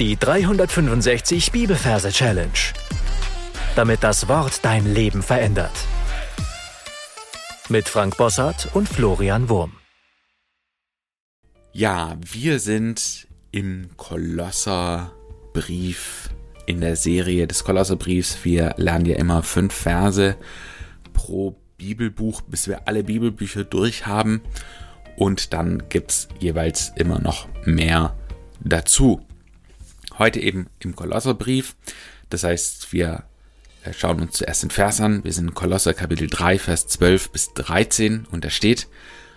Die 365 Bibelverse Challenge. Damit das Wort dein Leben verändert. Mit Frank Bossart und Florian Wurm. Ja, wir sind im Kolosserbrief in der Serie des Kolosserbriefs. Wir lernen ja immer fünf Verse pro Bibelbuch, bis wir alle Bibelbücher durch haben. Und dann gibt es jeweils immer noch mehr dazu. Heute eben im Kolosserbrief. Das heißt, wir äh, schauen uns zuerst den Vers an. Wir sind in Kolosser Kapitel 3, Vers 12 bis 13 und da steht,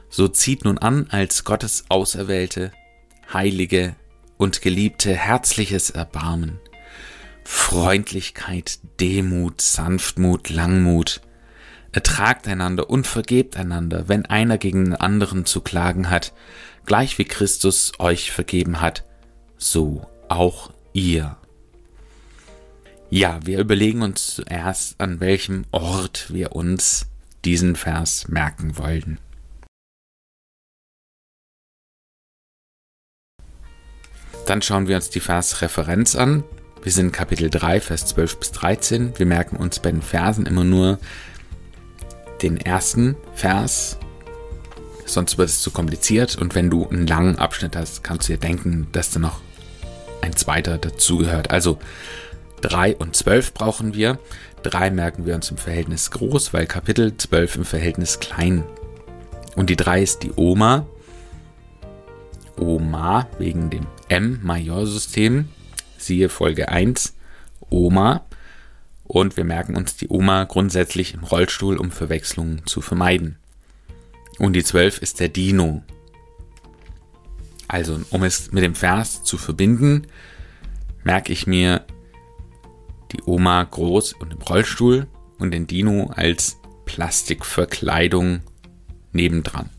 so zieht nun an als Gottes Auserwählte, Heilige und Geliebte herzliches Erbarmen, Freundlichkeit, Demut, Sanftmut, Langmut. Ertragt einander und vergebt einander, wenn einer gegen den anderen zu klagen hat, gleich wie Christus euch vergeben hat, so auch ihr. Ja, wir überlegen uns zuerst, an welchem Ort wir uns diesen Vers merken wollen. Dann schauen wir uns die Versreferenz an. Wir sind Kapitel 3, Vers 12 bis 13. Wir merken uns bei den Versen immer nur den ersten Vers, sonst wird es zu kompliziert. Und wenn du einen langen Abschnitt hast, kannst du dir denken, dass da noch ein zweiter dazugehört. Also 3 und 12 brauchen wir. 3 merken wir uns im Verhältnis groß, weil Kapitel 12 im Verhältnis klein. Und die 3 ist die Oma. Oma wegen dem M-Majorsystem. Siehe Folge 1. Oma. Und wir merken uns die Oma grundsätzlich im Rollstuhl, um Verwechslungen zu vermeiden. Und die 12 ist der Dino. Also, um es mit dem Vers zu verbinden, merke ich mir die Oma groß und im Rollstuhl und den Dino als Plastikverkleidung nebendran.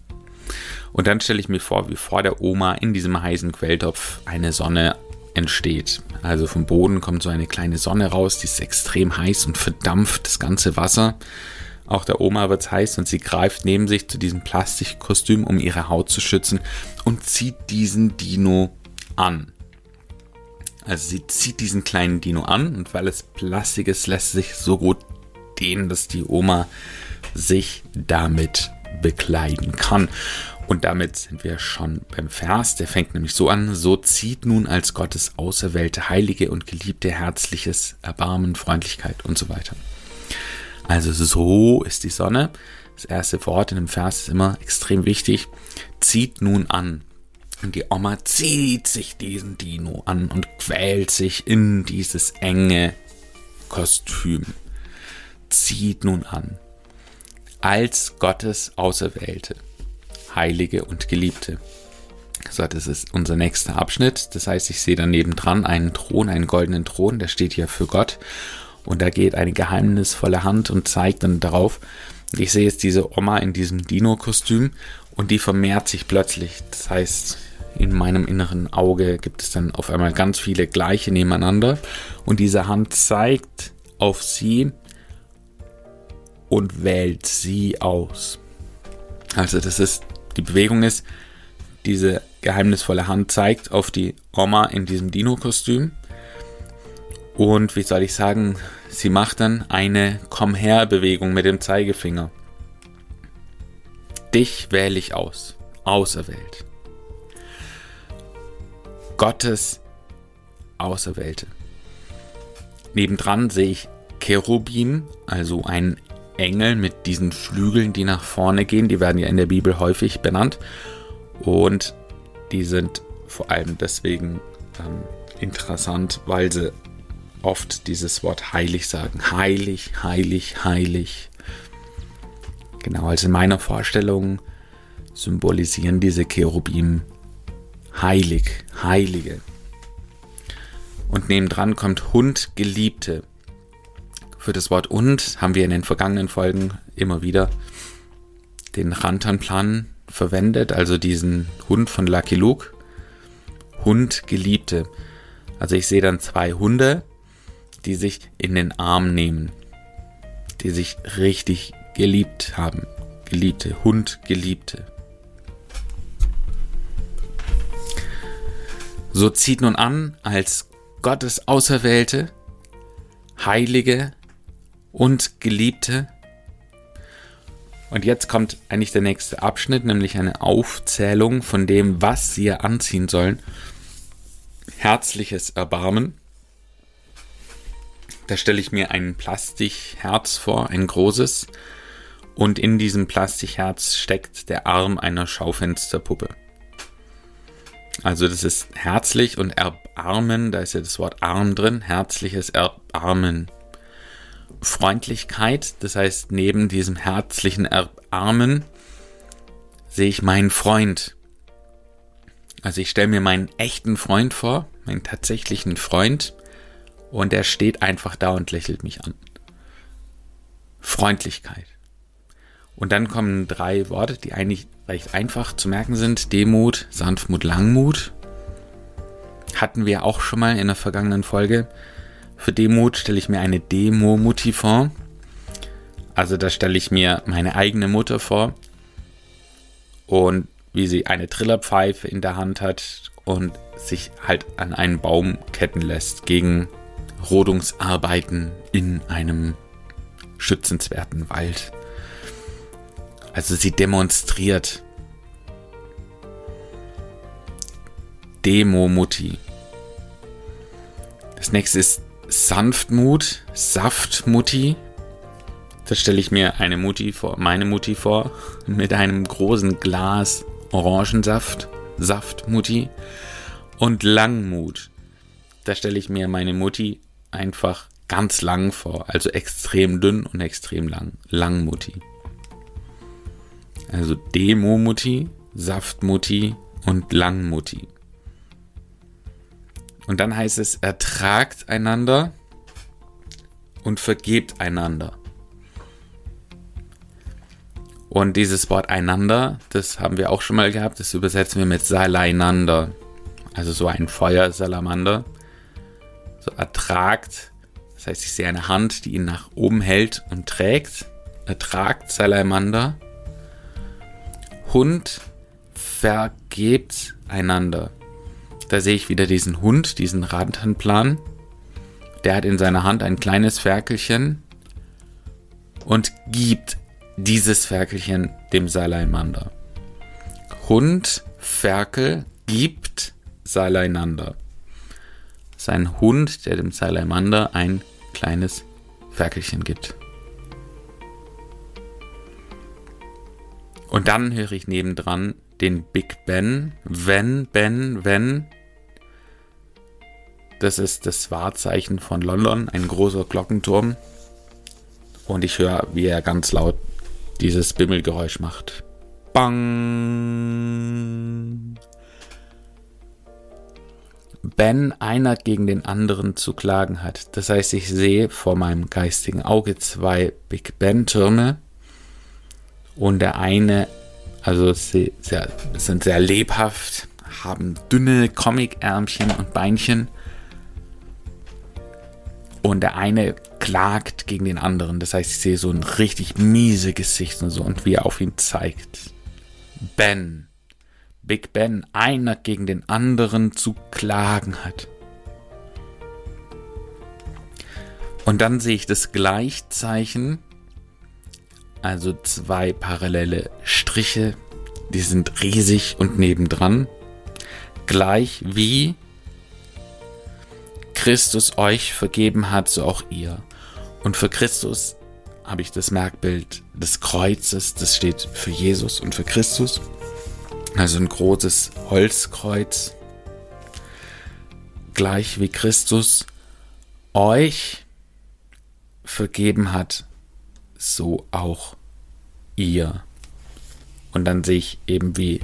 Und dann stelle ich mir vor, wie vor der Oma in diesem heißen Quelltopf eine Sonne entsteht. Also vom Boden kommt so eine kleine Sonne raus, die ist extrem heiß und verdampft das ganze Wasser. Auch der Oma wird heiß und sie greift neben sich zu diesem Plastikkostüm, um ihre Haut zu schützen und zieht diesen Dino an. Also sie zieht diesen kleinen Dino an und weil es Plastik ist, lässt sich so gut dehnen, dass die Oma sich damit bekleiden kann. Und damit sind wir schon beim Vers, der fängt nämlich so an, so zieht nun als Gottes auserwählte, heilige und geliebte herzliches Erbarmen, Freundlichkeit und so weiter. Also so ist die Sonne. Das erste Wort in dem Vers ist immer extrem wichtig. Zieht nun an. Und die Oma zieht sich diesen Dino an und quält sich in dieses enge Kostüm. Zieht nun an. Als Gottes Auserwählte, Heilige und Geliebte. So, das ist unser nächster Abschnitt. Das heißt, ich sehe da nebendran einen Thron, einen goldenen Thron, der steht hier für Gott. Und da geht eine geheimnisvolle Hand und zeigt dann darauf. Ich sehe jetzt diese Oma in diesem Dino-Kostüm und die vermehrt sich plötzlich. Das heißt, in meinem inneren Auge gibt es dann auf einmal ganz viele gleiche nebeneinander und diese Hand zeigt auf sie und wählt sie aus. Also das ist, die Bewegung ist, diese geheimnisvolle Hand zeigt auf die Oma in diesem Dino-Kostüm und wie soll ich sagen, sie macht dann eine Komm her Bewegung mit dem Zeigefinger. Dich wähle ich aus, auserwählt. Gottes Auserwählte. Nebendran sehe ich Cherubim, also ein Engel mit diesen Flügeln, die nach vorne gehen. Die werden ja in der Bibel häufig benannt. Und die sind vor allem deswegen ähm, interessant, weil sie oft dieses Wort heilig sagen. Heilig, heilig, heilig. Genau, also in meiner Vorstellung symbolisieren diese Cherubim heilig, heilige. Und nebendran kommt Hund, Geliebte. Für das Wort und haben wir in den vergangenen Folgen immer wieder den Rantanplan verwendet, also diesen Hund von Lucky Luke. Hund, Geliebte. Also ich sehe dann zwei Hunde, die sich in den Arm nehmen, die sich richtig geliebt haben. Geliebte, Hund, Geliebte. So zieht nun an als Gottes Auserwählte, Heilige und Geliebte. Und jetzt kommt eigentlich der nächste Abschnitt, nämlich eine Aufzählung von dem, was sie anziehen sollen. Herzliches Erbarmen. Da stelle ich mir ein Plastikherz vor, ein großes. Und in diesem Plastikherz steckt der Arm einer Schaufensterpuppe. Also das ist herzlich und erbarmen, da ist ja das Wort arm drin, herzliches Erbarmen. Freundlichkeit, das heißt neben diesem herzlichen Erbarmen sehe ich meinen Freund. Also ich stelle mir meinen echten Freund vor, meinen tatsächlichen Freund, und er steht einfach da und lächelt mich an. Freundlichkeit. Und dann kommen drei Worte, die eigentlich recht einfach zu merken sind. Demut, Sanftmut, Langmut. Hatten wir auch schon mal in der vergangenen Folge. Für Demut stelle ich mir eine Demo-Mutti vor. Also da stelle ich mir meine eigene Mutter vor. Und wie sie eine Trillerpfeife in der Hand hat und sich halt an einen Baum ketten lässt gegen Rodungsarbeiten in einem schützenswerten Wald. Also sie demonstriert. Demo-Mutti. Das nächste ist Sanftmut, Saftmutti. Da stelle ich mir eine Mutti vor, meine Mutti vor, mit einem großen Glas Orangensaft, Saftmutti. Und Langmut. Da stelle ich mir meine Mutti einfach ganz lang vor, also extrem dünn und extrem lang. Langmutti. Also Demo-Mutti, Saftmutti und Langmutti. Und dann heißt es, ertragt einander und vergebt einander. Und dieses Wort einander, das haben wir auch schon mal gehabt, das übersetzen wir mit Saleinander. Also so ein Feuersalamander. So ertragt, das heißt, ich sehe eine Hand, die ihn nach oben hält und trägt. Ertragt Salamander Hund vergebt einander. Da sehe ich wieder diesen Hund, diesen Radhandplan. Der hat in seiner Hand ein kleines Ferkelchen und gibt dieses Ferkelchen dem Salamander. Hund, Ferkel, gibt Salamander. Sein Hund, der dem Salamander ein kleines Ferkelchen gibt. Und dann höre ich nebendran den Big Ben. Wenn, Ben, wenn. Das ist das Wahrzeichen von London, ein großer Glockenturm. Und ich höre, wie er ganz laut dieses Bimmelgeräusch macht. Bang! Ben einer gegen den anderen zu klagen hat. Das heißt, ich sehe vor meinem geistigen Auge zwei Big Ben-Türme und der eine, also sie sehr, sind sehr lebhaft, haben dünne Comic-Ärmchen und Beinchen. Und der eine klagt gegen den anderen. Das heißt, ich sehe so ein richtig miese Gesicht und so und wie er auf ihn zeigt. Ben. Big Ben, einer gegen den anderen zu klagen hat. Und dann sehe ich das Gleichzeichen also zwei parallele Striche, die sind riesig und nebendran. Gleich wie Christus euch vergeben hat, so auch ihr. Und für Christus habe ich das Merkbild des Kreuzes, das steht für Jesus und für Christus. Also ein großes Holzkreuz. Gleich wie Christus euch vergeben hat, so auch ihr. Und dann sehe ich eben wie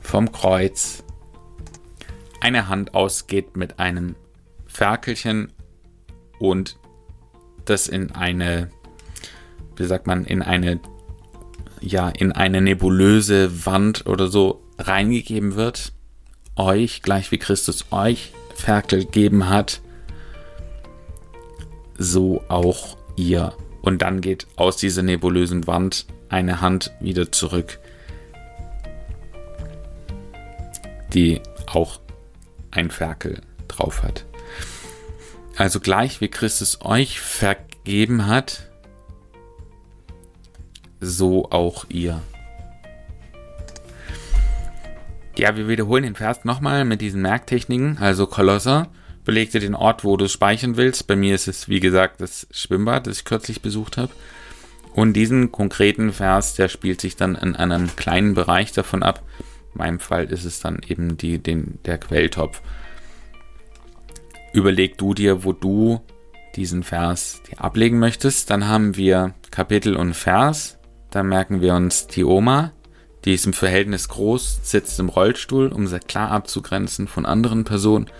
vom Kreuz eine Hand ausgeht mit einem Ferkelchen und das in eine, wie sagt man, in eine, ja, in eine nebulöse Wand oder so reingegeben wird. Euch, gleich wie Christus euch Ferkel gegeben hat, so auch ihr. Und dann geht aus dieser nebulösen Wand eine Hand wieder zurück, die auch ein Ferkel drauf hat. Also gleich wie Christus euch vergeben hat, so auch ihr. Ja, wir wiederholen den Vers nochmal mit diesen Merktechniken. Also Kolosser, dir den Ort, wo du speichern willst. Bei mir ist es, wie gesagt, das Schwimmbad, das ich kürzlich besucht habe. Und diesen konkreten Vers, der spielt sich dann in einem kleinen Bereich davon ab. In meinem Fall ist es dann eben die, den, der Quelltopf. Überleg du dir, wo du diesen Vers dir ablegen möchtest. Dann haben wir Kapitel und Vers. Da merken wir uns die Oma, die ist im Verhältnis groß, sitzt im Rollstuhl, um sie klar abzugrenzen von anderen Personen.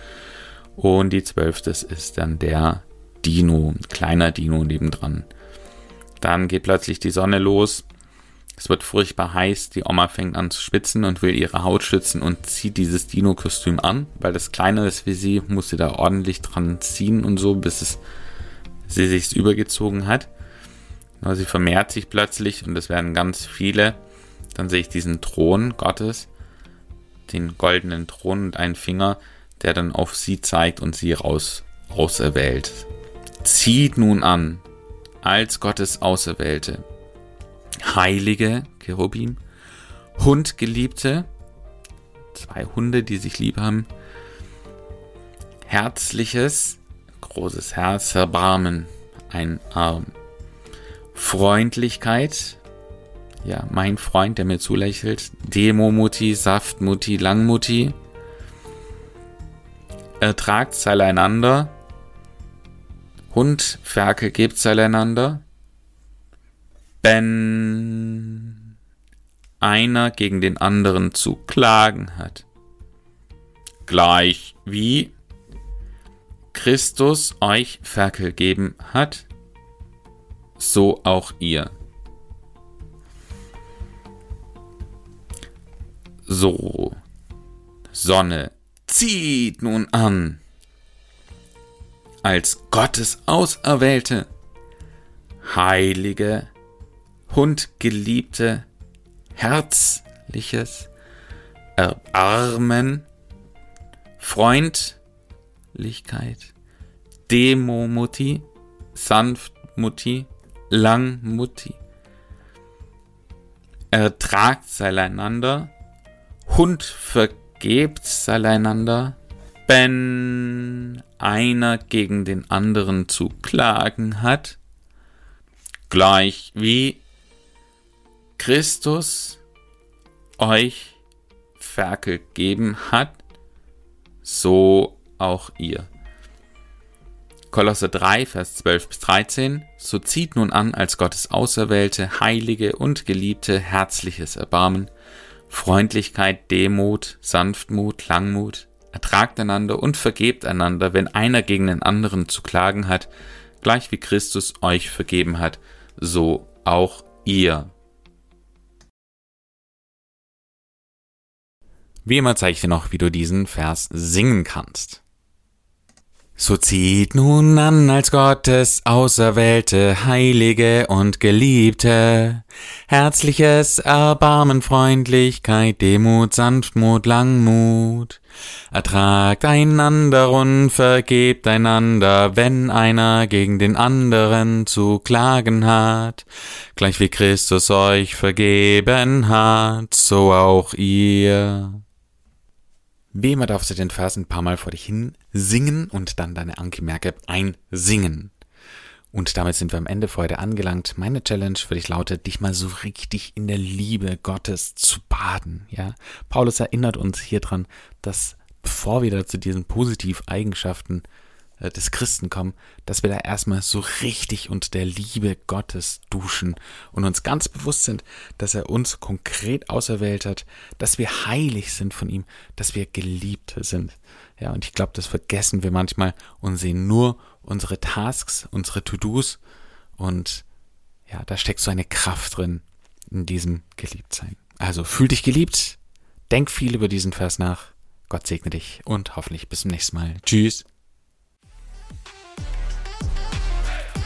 Und die zwölfte ist dann der Dino, ein kleiner Dino nebendran. Dann geht plötzlich die Sonne los. Es wird furchtbar heiß. Die Oma fängt an zu schwitzen und will ihre Haut schützen und zieht dieses Dino-Kostüm an, weil das kleiner ist wie sie, muss sie da ordentlich dran ziehen und so, bis es sie sich übergezogen hat. Sie vermehrt sich plötzlich und es werden ganz viele. Dann sehe ich diesen Thron Gottes, den goldenen Thron und einen Finger, der dann auf sie zeigt und sie raus auserwählt. Zieht nun an, als Gottes Auserwählte, Heilige, Cherubim, Hundgeliebte, zwei Hunde, die sich lieb haben, herzliches, großes Herz, Erbarmen, ein Arm, Freundlichkeit, ja, mein Freund, der mir zulächelt, Demomutti, Saftmutti, Langmutti, ertragt einander, Hund, Ferkel gebt's einander, wenn einer gegen den anderen zu klagen hat. Gleich wie Christus euch Ferkel geben hat, so auch ihr. So, Sonne zieht nun an, als Gottes Auserwählte, heilige, hundgeliebte, herzliches, Erbarmen, Freundlichkeit, Demomutti, Sanftmutti, Langmutti. Ertragt einander, Hund vergebt einander, wenn einer gegen den anderen zu klagen hat, gleich wie Christus euch vergeben hat, so auch ihr. Kolosse 3, Vers 12 bis 13. So zieht nun an als Gottes Auserwählte, Heilige und Geliebte herzliches Erbarmen, Freundlichkeit, Demut, Sanftmut, Langmut, ertragt einander und vergebt einander, wenn einer gegen den anderen zu klagen hat, gleich wie Christus euch vergeben hat, so auch ihr. Wie immer zeige ich dir noch, wie du diesen Vers singen kannst. So zieht nun an als Gottes Auserwählte, Heilige und Geliebte, herzliches Erbarmen, Freundlichkeit, Demut, Sanftmut, Langmut. Ertragt einander und vergebt einander, wenn einer gegen den anderen zu klagen hat, gleich wie Christus euch vergeben hat, so auch ihr. Wie immer darfst du den Vers ein paar Mal vor dich hin singen und dann deine Anke-Merke einsingen. Und damit sind wir am Ende für heute angelangt. Meine Challenge für dich lautet, dich mal so richtig in der Liebe Gottes zu baden. Ja, Paulus erinnert uns hier dran, dass bevor wir da zu diesen Positiveigenschaften äh, des Christen kommen, dass wir da erstmal so richtig unter der Liebe Gottes duschen und uns ganz bewusst sind, dass er uns konkret auserwählt hat, dass wir heilig sind von ihm, dass wir geliebt sind. Ja, und ich glaube, das vergessen wir manchmal und sehen nur unsere Tasks, unsere To-Dos und ja, da steckt so eine Kraft drin in diesem Geliebtsein. Also fühl dich geliebt, denk viel über diesen Vers nach. Gott segne dich und hoffentlich bis zum nächsten Mal. Tschüss.